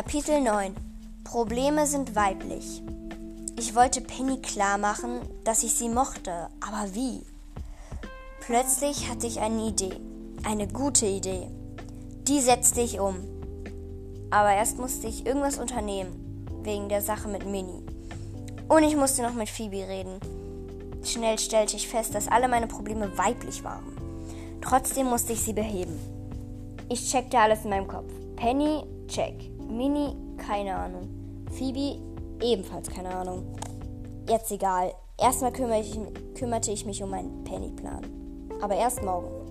Kapitel 9 Probleme sind weiblich. Ich wollte Penny klar machen, dass ich sie mochte, aber wie? Plötzlich hatte ich eine Idee. Eine gute Idee. Die setzte ich um. Aber erst musste ich irgendwas unternehmen, wegen der Sache mit Minnie. Und ich musste noch mit Phoebe reden. Schnell stellte ich fest, dass alle meine Probleme weiblich waren. Trotzdem musste ich sie beheben. Ich checkte alles in meinem Kopf. Penny, check. Minnie, keine Ahnung. Phoebe, ebenfalls keine Ahnung. Jetzt egal. Erstmal kümmerte ich, kümmerte ich mich um meinen Penny-Plan. Aber erst morgen.